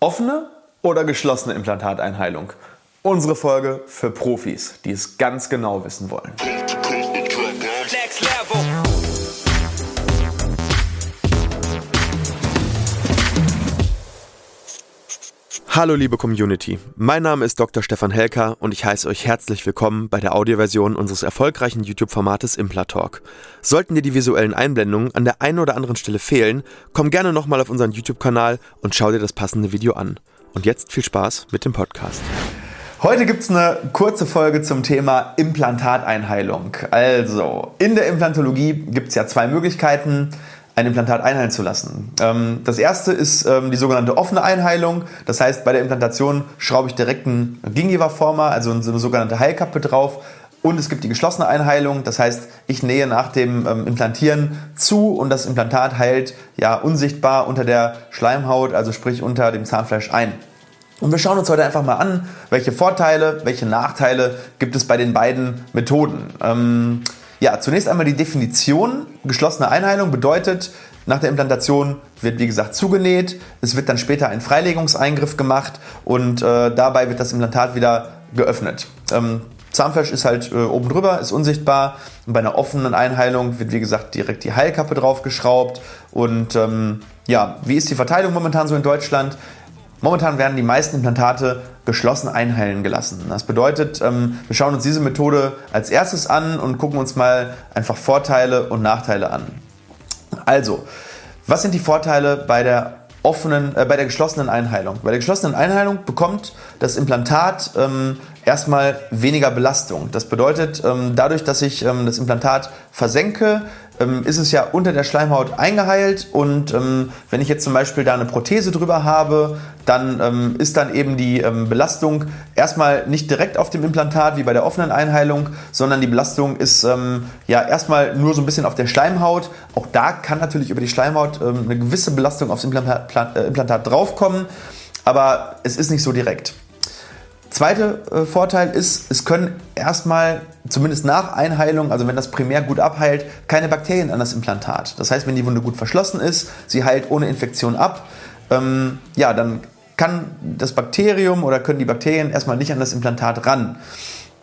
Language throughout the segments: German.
Offene oder geschlossene Implantateinheilung? Unsere Folge für Profis, die es ganz genau wissen wollen. Hallo liebe Community, mein Name ist Dr. Stefan Helker und ich heiße euch herzlich willkommen bei der Audioversion unseres erfolgreichen YouTube-Formates Implatalk. Sollten dir die visuellen Einblendungen an der einen oder anderen Stelle fehlen, komm gerne nochmal auf unseren YouTube-Kanal und schau dir das passende Video an. Und jetzt viel Spaß mit dem Podcast. Heute gibt es eine kurze Folge zum Thema Implantateinheilung. Also, in der Implantologie gibt es ja zwei Möglichkeiten ein Implantat einheilen zu lassen. Ähm, das erste ist ähm, die sogenannte offene Einheilung. Das heißt, bei der Implantation schraube ich direkt einen Gingiva-Former, also eine sogenannte Heilkappe drauf. Und es gibt die geschlossene Einheilung, das heißt, ich nähe nach dem ähm, Implantieren zu und das Implantat heilt ja unsichtbar unter der Schleimhaut, also sprich unter dem Zahnfleisch ein. Und wir schauen uns heute einfach mal an, welche Vorteile, welche Nachteile gibt es bei den beiden Methoden. Ähm, ja, zunächst einmal die Definition. Geschlossene Einheilung bedeutet, nach der Implantation wird wie gesagt zugenäht, es wird dann später ein Freilegungseingriff gemacht und äh, dabei wird das Implantat wieder geöffnet. Ähm, Zahnfleisch ist halt äh, oben drüber, ist unsichtbar. Und bei einer offenen Einheilung wird wie gesagt direkt die Heilkappe draufgeschraubt. Und ähm, ja, wie ist die Verteilung momentan so in Deutschland? Momentan werden die meisten Implantate geschlossen einheilen gelassen. Das bedeutet, ähm, wir schauen uns diese Methode als erstes an und gucken uns mal einfach Vorteile und Nachteile an. Also, was sind die Vorteile bei der offenen, äh, bei der geschlossenen Einheilung? Bei der geschlossenen Einheilung bekommt das Implantat ähm, erstmal weniger Belastung. Das bedeutet, ähm, dadurch, dass ich ähm, das Implantat versenke, ähm, ist es ja unter der Schleimhaut eingeheilt und wenn ich jetzt zum Beispiel da eine Prothese drüber habe, dann ist dann eben die Belastung erstmal nicht direkt auf dem Implantat wie bei der offenen Einheilung, sondern die Belastung ist ja erstmal nur so ein bisschen auf der Schleimhaut. Auch da kann natürlich über die Schleimhaut eine gewisse Belastung aufs Implantat, äh, Implantat draufkommen, aber es ist nicht so direkt. Zweiter äh, Vorteil ist, es können erstmal, zumindest nach Einheilung, also wenn das primär gut abheilt, keine Bakterien an das Implantat. Das heißt, wenn die Wunde gut verschlossen ist, sie heilt ohne Infektion ab, ähm, ja, dann kann das Bakterium oder können die Bakterien erstmal nicht an das Implantat ran.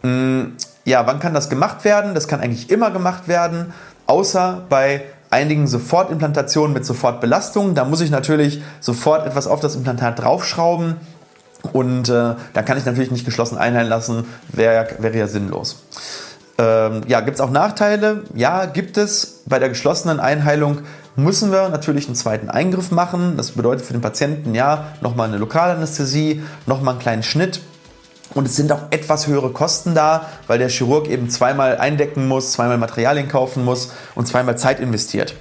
Ähm, ja, wann kann das gemacht werden? Das kann eigentlich immer gemacht werden, außer bei einigen Sofortimplantationen mit Sofortbelastung. Da muss ich natürlich sofort etwas auf das Implantat draufschrauben und äh, da kann ich natürlich nicht geschlossen einheilen lassen, wäre wär ja sinnlos. Ähm, ja, gibt es auch Nachteile? Ja, gibt es. Bei der geschlossenen Einheilung müssen wir natürlich einen zweiten Eingriff machen. Das bedeutet für den Patienten ja nochmal eine Lokalanästhesie, nochmal einen kleinen Schnitt. Und es sind auch etwas höhere Kosten da, weil der Chirurg eben zweimal eindecken muss, zweimal Materialien kaufen muss und zweimal Zeit investiert.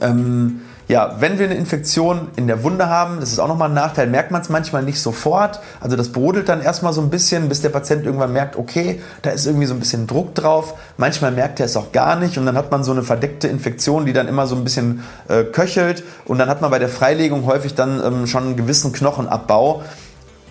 Ähm, ja, wenn wir eine Infektion in der Wunde haben, das ist auch nochmal ein Nachteil, merkt man es manchmal nicht sofort. Also das brodelt dann erstmal so ein bisschen, bis der Patient irgendwann merkt, okay, da ist irgendwie so ein bisschen Druck drauf. Manchmal merkt er es auch gar nicht und dann hat man so eine verdeckte Infektion, die dann immer so ein bisschen äh, köchelt und dann hat man bei der Freilegung häufig dann ähm, schon einen gewissen Knochenabbau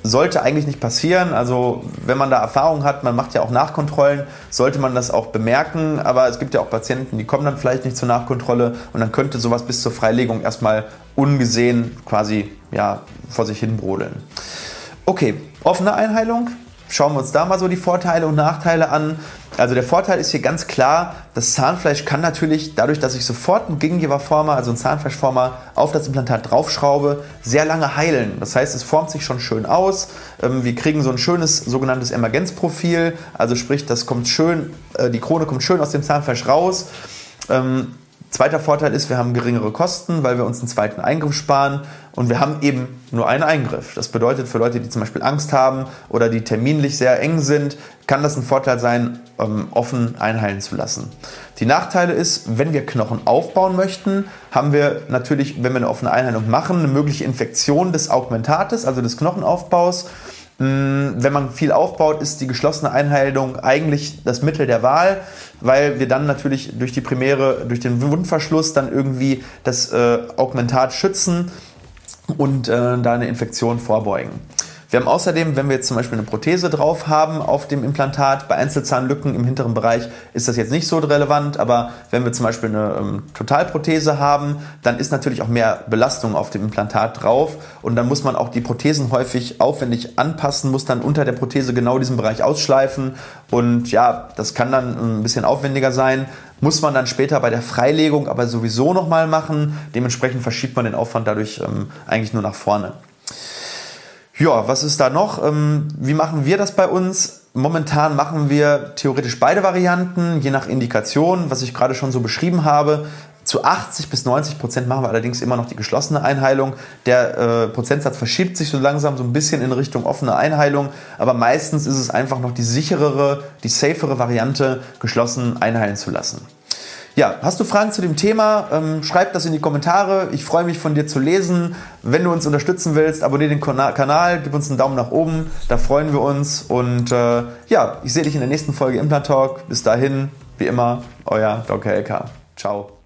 sollte eigentlich nicht passieren. Also wenn man da Erfahrung hat, man macht ja auch Nachkontrollen, sollte man das auch bemerken. Aber es gibt ja auch Patienten, die kommen dann vielleicht nicht zur Nachkontrolle und dann könnte sowas bis zur Freilegung erstmal ungesehen quasi ja, vor sich hin brodeln. Okay, offene Einheilung. Schauen wir uns da mal so die Vorteile und Nachteile an. Also der Vorteil ist hier ganz klar, das Zahnfleisch kann natürlich, dadurch, dass ich sofort einen Gingiva-Former, also einen Zahnfleischformer, auf das Implantat draufschraube, sehr lange heilen. Das heißt, es formt sich schon schön aus. Ähm, wir kriegen so ein schönes sogenanntes Emergenzprofil, also sprich, das kommt schön, äh, die Krone kommt schön aus dem Zahnfleisch raus. Ähm, Zweiter Vorteil ist, wir haben geringere Kosten, weil wir uns einen zweiten Eingriff sparen und wir haben eben nur einen Eingriff. Das bedeutet für Leute, die zum Beispiel Angst haben oder die terminlich sehr eng sind, kann das ein Vorteil sein, ähm, offen einheilen zu lassen. Die Nachteile ist, wenn wir Knochen aufbauen möchten, haben wir natürlich, wenn wir eine offene Einheilung machen, eine mögliche Infektion des Augmentates, also des Knochenaufbaus. Mm, wenn man viel aufbaut, ist die geschlossene Einheilung eigentlich das Mittel der Wahl, weil wir dann natürlich durch die Primäre, durch den Wundverschluss dann irgendwie das äh, Augmentat schützen und äh, da eine Infektion vorbeugen. Wir haben außerdem, wenn wir jetzt zum Beispiel eine Prothese drauf haben auf dem Implantat, bei Einzelzahnlücken im hinteren Bereich ist das jetzt nicht so relevant, aber wenn wir zum Beispiel eine ähm, Totalprothese haben, dann ist natürlich auch mehr Belastung auf dem Implantat drauf und dann muss man auch die Prothesen häufig aufwendig anpassen, muss dann unter der Prothese genau diesen Bereich ausschleifen und ja, das kann dann ein bisschen aufwendiger sein muss man dann später bei der Freilegung aber sowieso nochmal machen. Dementsprechend verschiebt man den Aufwand dadurch ähm, eigentlich nur nach vorne. Ja, was ist da noch? Ähm, wie machen wir das bei uns? Momentan machen wir theoretisch beide Varianten, je nach Indikation, was ich gerade schon so beschrieben habe. Zu 80 bis 90 Prozent machen wir allerdings immer noch die geschlossene Einheilung. Der äh, Prozentsatz verschiebt sich so langsam so ein bisschen in Richtung offene Einheilung, aber meistens ist es einfach noch die sicherere, die safere Variante, geschlossen einheilen zu lassen. Ja, hast du Fragen zu dem Thema? Ähm, schreib das in die Kommentare. Ich freue mich von dir zu lesen. Wenn du uns unterstützen willst, abonniere den Kanal, gib uns einen Daumen nach oben. Da freuen wir uns. Und äh, ja, ich sehe dich in der nächsten Folge Implant Talk. Bis dahin, wie immer, euer Dr. LK. Ciao.